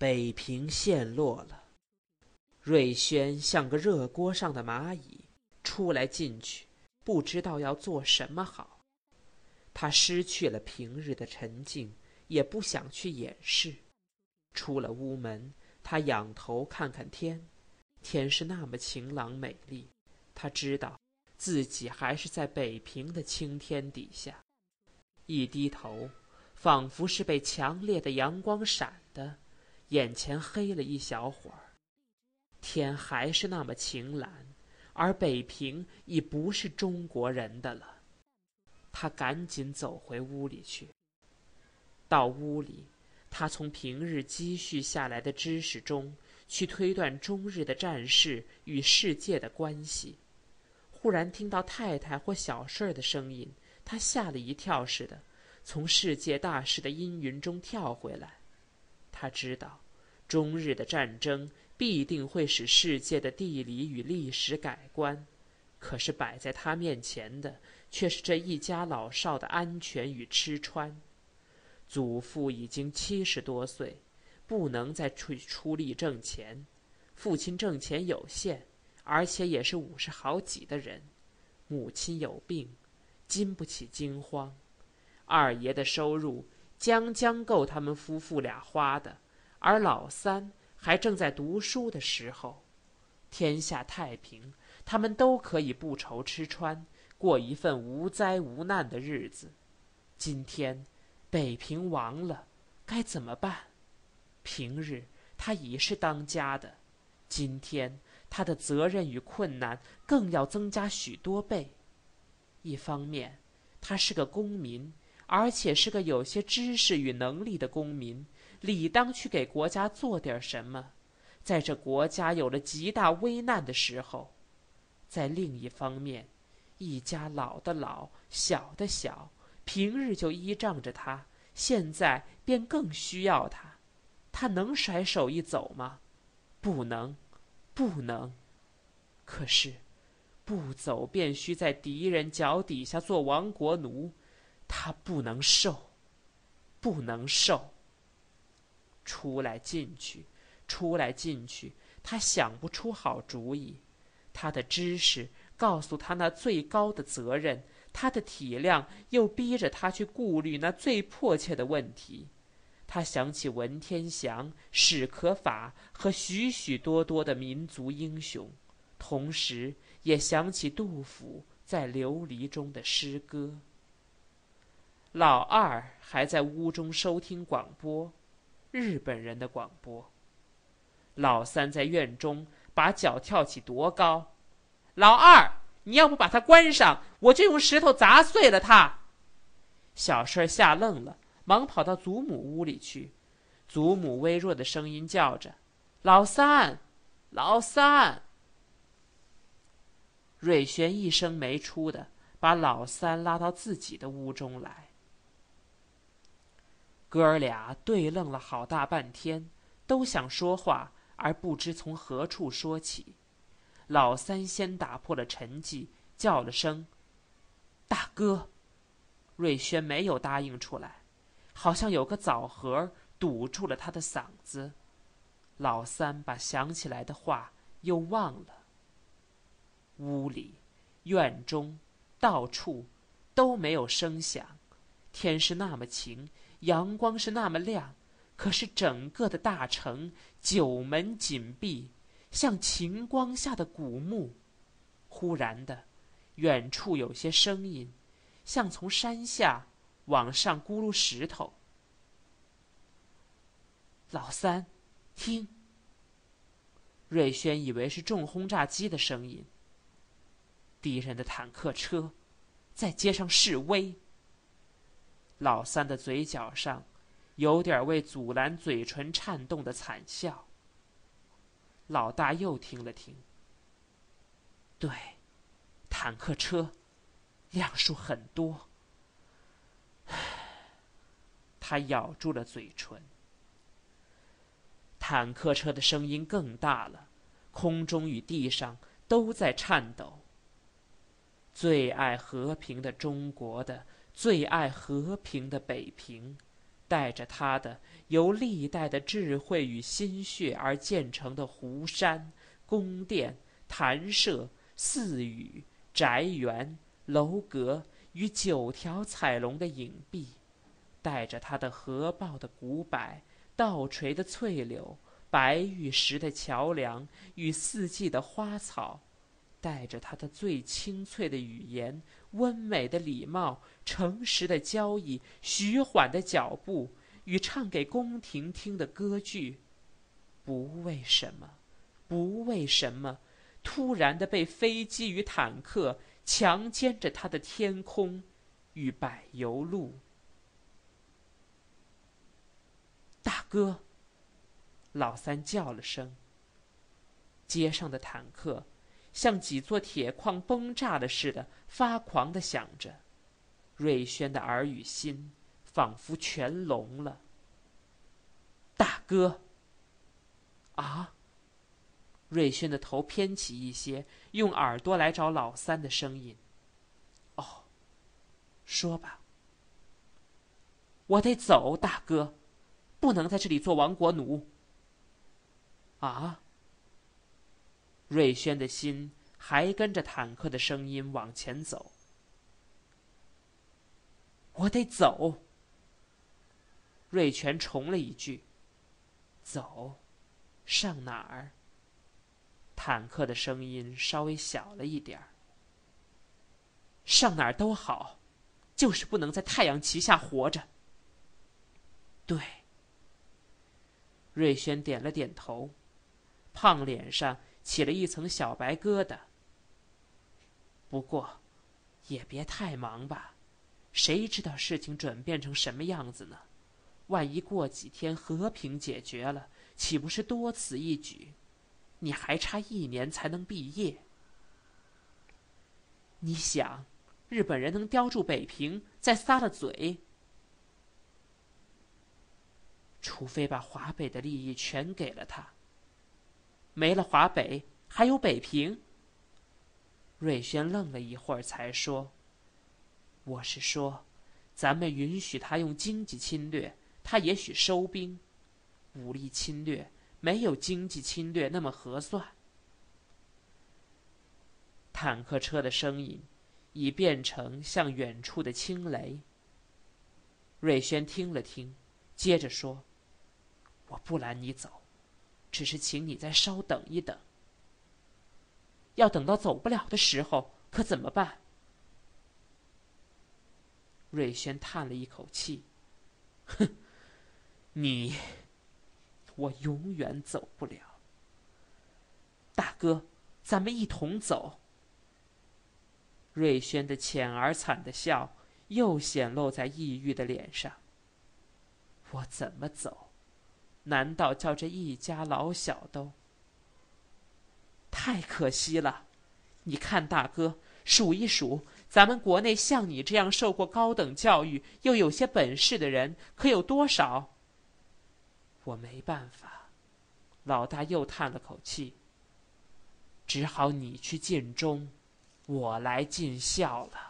北平陷落了。瑞轩像个热锅上的蚂蚁，出来进去，不知道要做什么好。他失去了平日的沉静，也不想去掩饰。出了屋门，他仰头看看天，天是那么晴朗美丽。他知道自己还是在北平的青天底下。一低头，仿佛是被强烈的阳光闪的。眼前黑了一小会儿，天还是那么晴蓝，而北平已不是中国人的了。他赶紧走回屋里去。到屋里，他从平日积蓄下来的知识中去推断中日的战事与世界的关系。忽然听到太太或小顺儿的声音，他吓了一跳似的，从世界大事的阴云中跳回来。他知道，中日的战争必定会使世界的地理与历史改观，可是摆在他面前的却是这一家老少的安全与吃穿。祖父已经七十多岁，不能再出出力挣钱；父亲挣钱有限，而且也是五十好几的人；母亲有病，经不起惊慌；二爷的收入。将将够他们夫妇俩花的，而老三还正在读书的时候，天下太平，他们都可以不愁吃穿，过一份无灾无难的日子。今天，北平亡了，该怎么办？平日他已是当家的，今天他的责任与困难更要增加许多倍。一方面，他是个公民。而且是个有些知识与能力的公民，理当去给国家做点什么，在这国家有了极大危难的时候。在另一方面，一家老的老，小的小，平日就依仗着他，现在便更需要他。他能甩手一走吗？不能，不能。可是，不走便需在敌人脚底下做亡国奴。他不能受，不能受。出来进去，出来进去，他想不出好主意。他的知识告诉他那最高的责任，他的体谅又逼着他去顾虑那最迫切的问题。他想起文天祥、史可法和许许多多的民族英雄，同时也想起杜甫在流离中的诗歌。老二还在屋中收听广播，日本人的广播。老三在院中把脚跳起多高。老二，你要不把它关上，我就用石头砸碎了它。小事吓愣了，忙跑到祖母屋里去。祖母微弱的声音叫着：“老三，老三。”瑞轩一声没出的把老三拉到自己的屋中来。哥儿俩对愣了好大半天，都想说话，而不知从何处说起。老三先打破了沉寂，叫了声：“大哥。”瑞轩没有答应出来，好像有个枣核堵住了他的嗓子。老三把想起来的话又忘了。屋里、院中、到处都没有声响，天是那么晴。阳光是那么亮，可是整个的大城九门紧闭，像晴光下的古墓。忽然的，远处有些声音，像从山下往上咕噜石头。老三，听。瑞轩以为是重轰炸机的声音。敌人的坦克车，在街上示威。老三的嘴角上，有点为阻拦嘴唇颤动的惨笑。老大又听了听，对，坦克车，辆数很多。他咬住了嘴唇。坦克车的声音更大了，空中与地上都在颤抖。最爱和平的中国的。最爱和平的北平，带着他的由历代的智慧与心血而建成的湖山、宫殿、坛舍、寺宇、宅园、楼阁与九条彩龙的影壁，带着他的合抱的古柏、倒垂的翠柳、白玉石的桥梁与四季的花草。带着他的最清脆的语言、温美的礼貌、诚实的交易、徐缓的脚步与唱给宫廷听的歌剧，不为什么，不为什么，突然的被飞机与坦克强奸着他的天空与柏油路。大哥，老三叫了声。街上的坦克。像几座铁矿崩炸了似的，发狂的响着。瑞轩的耳与心仿佛全聋了。大哥。啊！瑞轩的头偏起一些，用耳朵来找老三的声音。哦，说吧。我得走，大哥，不能在这里做亡国奴。啊！瑞轩的心还跟着坦克的声音往前走。我得走。瑞全重了一句：“走，上哪儿？”坦克的声音稍微小了一点儿。上哪儿都好，就是不能在太阳旗下活着。对。瑞轩点了点头，胖脸上。起了一层小白疙瘩。不过，也别太忙吧，谁知道事情转变成什么样子呢？万一过几天和平解决了，岂不是多此一举？你还差一年才能毕业。你想，日本人能叼住北平，再撒了嘴？除非把华北的利益全给了他。没了华北，还有北平。瑞轩愣了一会儿，才说：“我是说，咱们允许他用经济侵略，他也许收兵。武力侵略没有经济侵略那么合算。”坦克车的声音已变成像远处的轻雷。瑞轩听了听，接着说：“我不拦你走。”只是请你再稍等一等。要等到走不了的时候，可怎么办？瑞轩叹了一口气：“哼，你，我永远走不了。大哥，咱们一同走。”瑞轩的浅而惨的笑又显露在抑郁的脸上。我怎么走？难道叫这一家老小都？太可惜了！你看，大哥，数一数，咱们国内像你这样受过高等教育又有些本事的人，可有多少？我没办法。老大又叹了口气。只好你去尽忠，我来尽孝了。